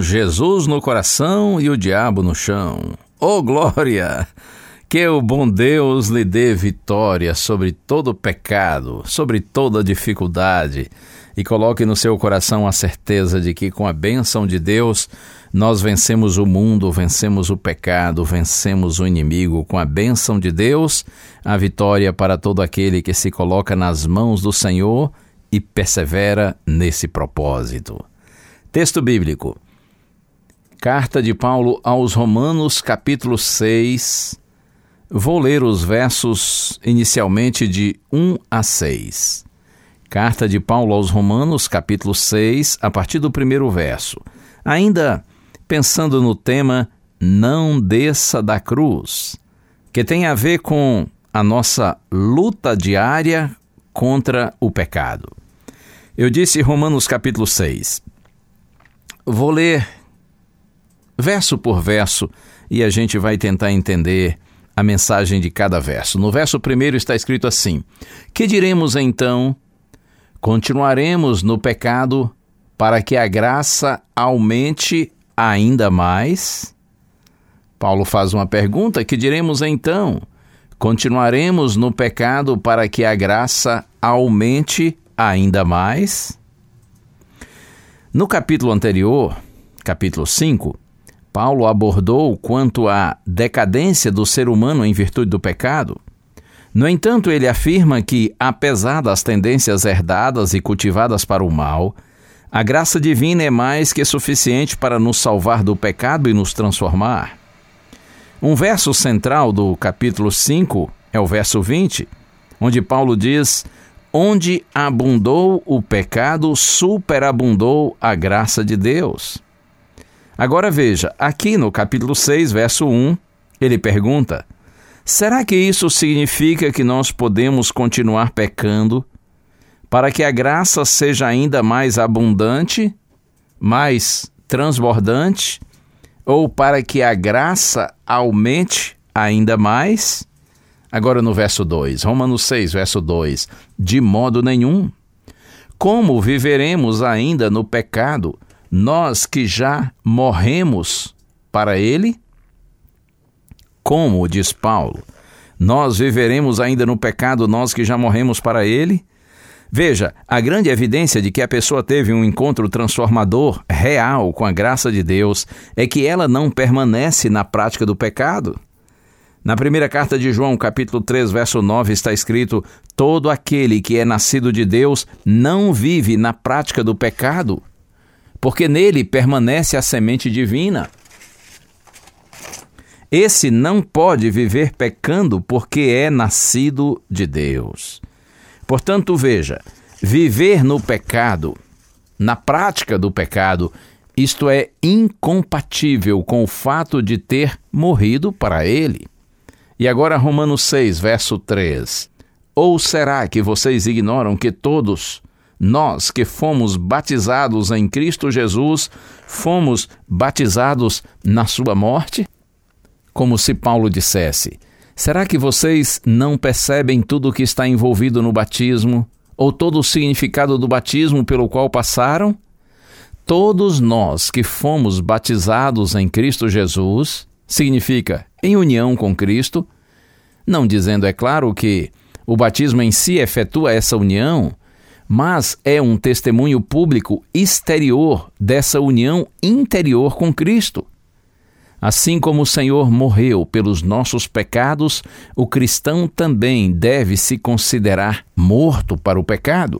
Jesus no coração e o diabo no chão. Oh glória! Que o bom Deus lhe dê vitória sobre todo pecado, sobre toda dificuldade, e coloque no seu coração a certeza de que com a bênção de Deus nós vencemos o mundo, vencemos o pecado, vencemos o inimigo. Com a bênção de Deus, a vitória para todo aquele que se coloca nas mãos do Senhor e persevera nesse propósito. Texto bíblico. Carta de Paulo aos Romanos, capítulo 6. Vou ler os versos inicialmente de 1 a 6. Carta de Paulo aos Romanos, capítulo 6, a partir do primeiro verso. Ainda pensando no tema Não desça da cruz, que tem a ver com a nossa luta diária contra o pecado. Eu disse Romanos capítulo 6. Vou ler verso por verso e a gente vai tentar entender a mensagem de cada verso. No verso primeiro está escrito assim: Que diremos então? Continuaremos no pecado para que a graça aumente ainda mais? Paulo faz uma pergunta: Que diremos então? Continuaremos no pecado para que a graça aumente ainda mais? No capítulo anterior, capítulo 5, Paulo abordou quanto à decadência do ser humano em virtude do pecado. No entanto, ele afirma que, apesar das tendências herdadas e cultivadas para o mal, a graça divina é mais que suficiente para nos salvar do pecado e nos transformar. Um verso central do capítulo 5 é o verso 20, onde Paulo diz: Onde abundou o pecado, superabundou a graça de Deus. Agora veja, aqui no capítulo 6, verso 1, ele pergunta: Será que isso significa que nós podemos continuar pecando para que a graça seja ainda mais abundante, mais transbordante, ou para que a graça aumente ainda mais? Agora no verso 2, Romanos 6, verso 2: De modo nenhum. Como viveremos ainda no pecado, nós que já morremos para ele? Como, diz Paulo, nós viveremos ainda no pecado, nós que já morremos para ele? Veja, a grande evidência de que a pessoa teve um encontro transformador, real, com a graça de Deus, é que ela não permanece na prática do pecado. Na primeira carta de João, capítulo 3, verso 9, está escrito: Todo aquele que é nascido de Deus não vive na prática do pecado, porque nele permanece a semente divina. Esse não pode viver pecando porque é nascido de Deus. Portanto, veja, viver no pecado, na prática do pecado, isto é incompatível com o fato de ter morrido para ele. E agora, Romanos 6, verso 3. Ou será que vocês ignoram que todos, nós que fomos batizados em Cristo Jesus, fomos batizados na sua morte? Como se Paulo dissesse: Será que vocês não percebem tudo o que está envolvido no batismo? Ou todo o significado do batismo pelo qual passaram? Todos nós que fomos batizados em Cristo Jesus, significa em união com Cristo, não dizendo, é claro, que o batismo em si efetua essa união, mas é um testemunho público exterior dessa união interior com Cristo. Assim como o Senhor morreu pelos nossos pecados, o cristão também deve se considerar morto para o pecado.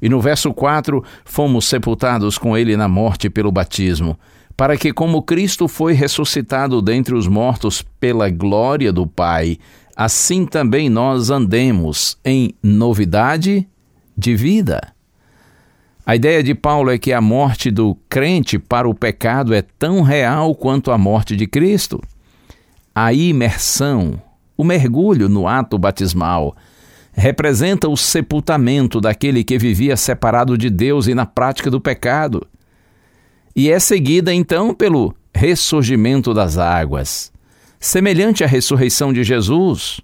E no verso 4, fomos sepultados com ele na morte pelo batismo, para que, como Cristo foi ressuscitado dentre os mortos pela glória do Pai, assim também nós andemos em novidade de vida. A ideia de Paulo é que a morte do crente para o pecado é tão real quanto a morte de Cristo. A imersão, o mergulho no ato batismal, representa o sepultamento daquele que vivia separado de Deus e na prática do pecado. E é seguida então pelo ressurgimento das águas, semelhante à ressurreição de Jesus.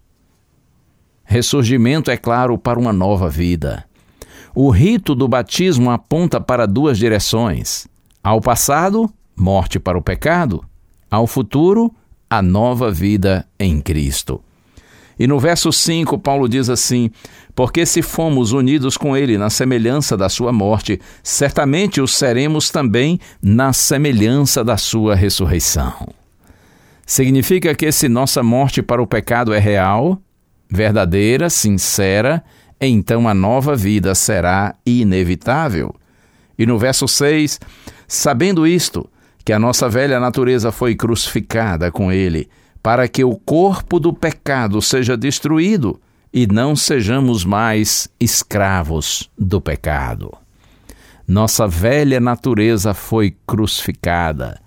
Ressurgimento, é claro, para uma nova vida. O rito do batismo aponta para duas direções: ao passado, morte para o pecado, ao futuro, a nova vida em Cristo. E no verso 5, Paulo diz assim: Porque se fomos unidos com Ele na semelhança da Sua morte, certamente o seremos também na semelhança da Sua ressurreição. Significa que se nossa morte para o pecado é real, verdadeira, sincera, então a nova vida será inevitável. E no verso 6, sabendo isto, que a nossa velha natureza foi crucificada com ele, para que o corpo do pecado seja destruído e não sejamos mais escravos do pecado. Nossa velha natureza foi crucificada,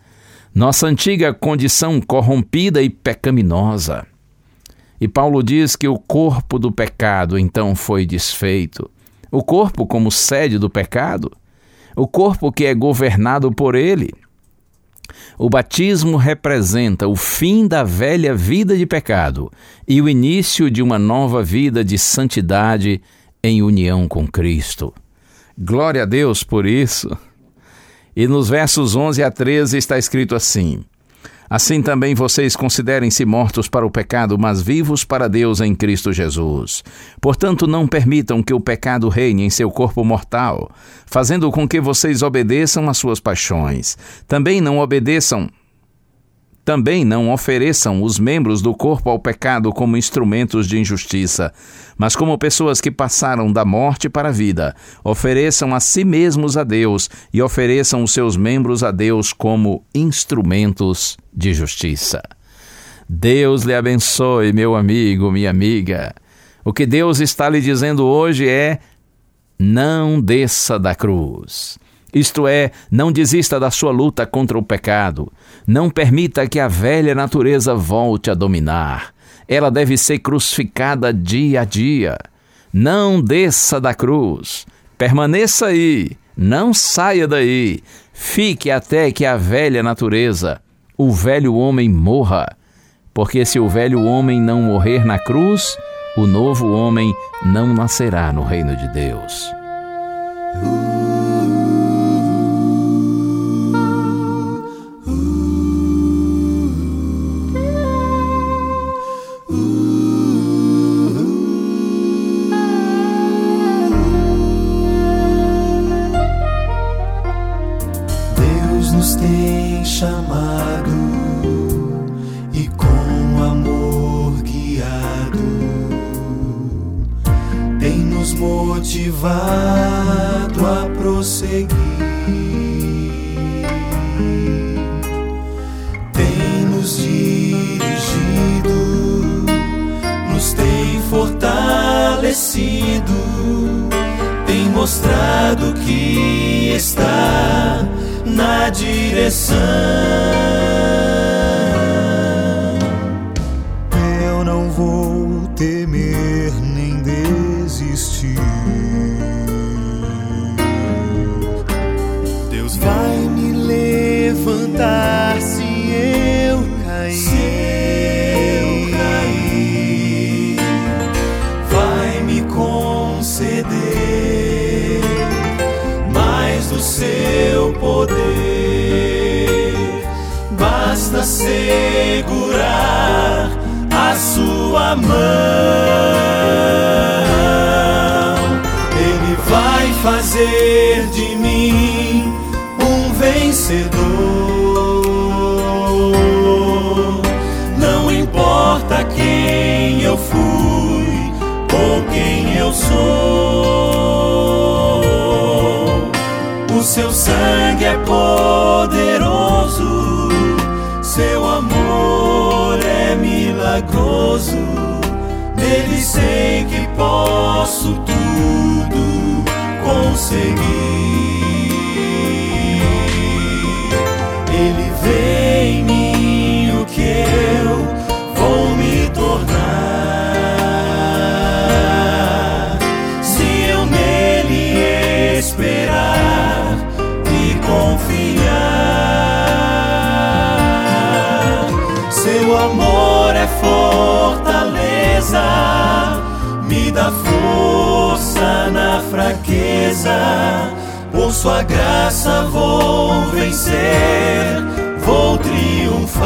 nossa antiga condição corrompida e pecaminosa e Paulo diz que o corpo do pecado então foi desfeito. O corpo como sede do pecado, o corpo que é governado por ele. O batismo representa o fim da velha vida de pecado e o início de uma nova vida de santidade em união com Cristo. Glória a Deus por isso. E nos versos 11 a 13 está escrito assim: Assim também vocês considerem-se mortos para o pecado, mas vivos para Deus em Cristo Jesus. Portanto, não permitam que o pecado reine em seu corpo mortal, fazendo com que vocês obedeçam às suas paixões. Também não obedeçam também não ofereçam os membros do corpo ao pecado como instrumentos de injustiça, mas como pessoas que passaram da morte para a vida. Ofereçam a si mesmos a Deus e ofereçam os seus membros a Deus como instrumentos de justiça. Deus lhe abençoe, meu amigo, minha amiga. O que Deus está lhe dizendo hoje é: não desça da cruz. Isto é, não desista da sua luta contra o pecado. Não permita que a velha natureza volte a dominar. Ela deve ser crucificada dia a dia. Não desça da cruz. Permaneça aí. Não saia daí. Fique até que a velha natureza, o velho homem, morra. Porque se o velho homem não morrer na cruz, o novo homem não nascerá no reino de Deus. Chamado e com amor guiado, tem nos motivado a prosseguir, tem nos dirigido, nos tem fortalecido, tem mostrado que está na direção. Fui ou quem eu sou, o seu sangue é poderoso, seu amor é milagroso. Nele sei que posso tudo conseguir. Dá força na fraqueza por sua graça vou vencer, vou triunfar.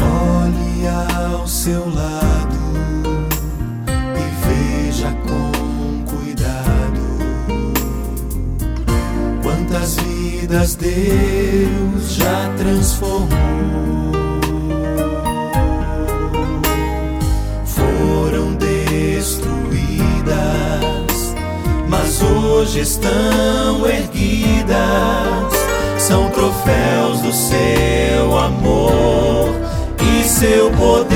Olhe ao seu lado vidas Deus já transformou. Foram destruídas, mas hoje estão erguidas. São troféus do seu amor e seu poder.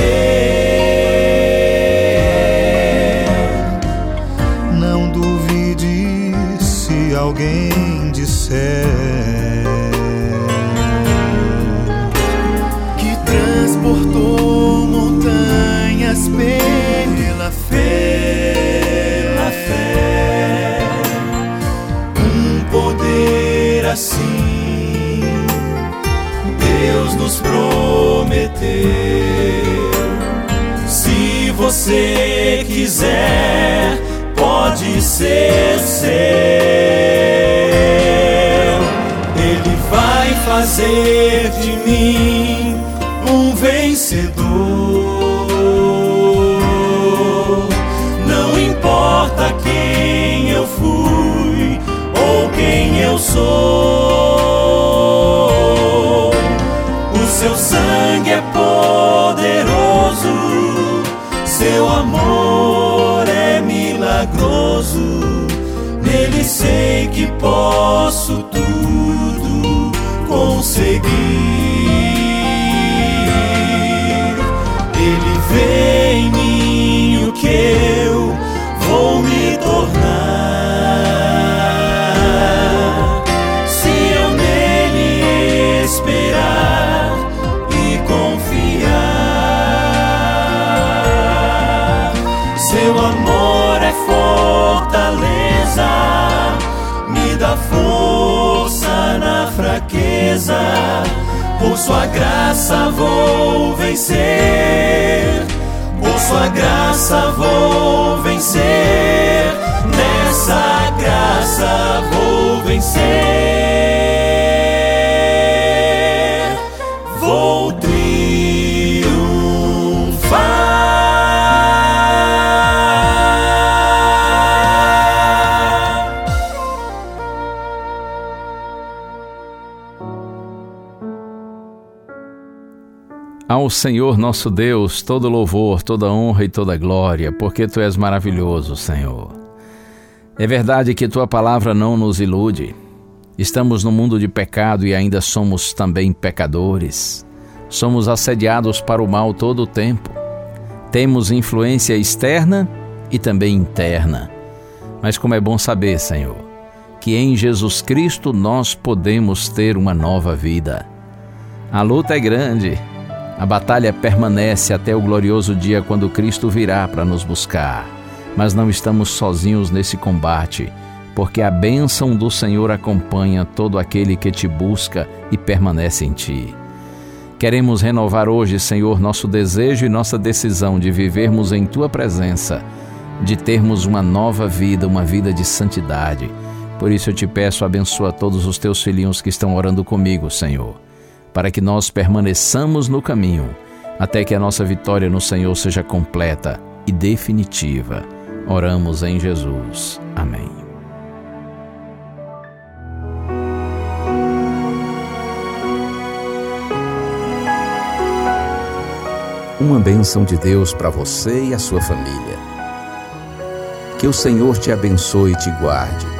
Se você quiser, pode ser seu. Ele vai fazer de mim um vencedor. Não importa quem eu fui ou quem eu sou, posso tudo conseguir. Fraqueza. Por sua graça vou vencer. Por sua graça vou vencer. Nessa graça vou vencer. Ao Senhor nosso Deus, todo louvor, toda honra e toda glória, porque tu és maravilhoso, Senhor. É verdade que tua palavra não nos ilude. Estamos no mundo de pecado e ainda somos também pecadores. Somos assediados para o mal todo o tempo. Temos influência externa e também interna. Mas como é bom saber, Senhor, que em Jesus Cristo nós podemos ter uma nova vida. A luta é grande, a batalha permanece até o glorioso dia quando Cristo virá para nos buscar. Mas não estamos sozinhos nesse combate, porque a bênção do Senhor acompanha todo aquele que te busca e permanece em ti. Queremos renovar hoje, Senhor, nosso desejo e nossa decisão de vivermos em tua presença, de termos uma nova vida, uma vida de santidade. Por isso eu te peço, abençoa todos os teus filhinhos que estão orando comigo, Senhor, para que nós permaneçamos no caminho, até que a nossa vitória no Senhor seja completa e definitiva. Oramos em Jesus. Amém. Uma bênção de Deus para você e a sua família. Que o Senhor te abençoe e te guarde.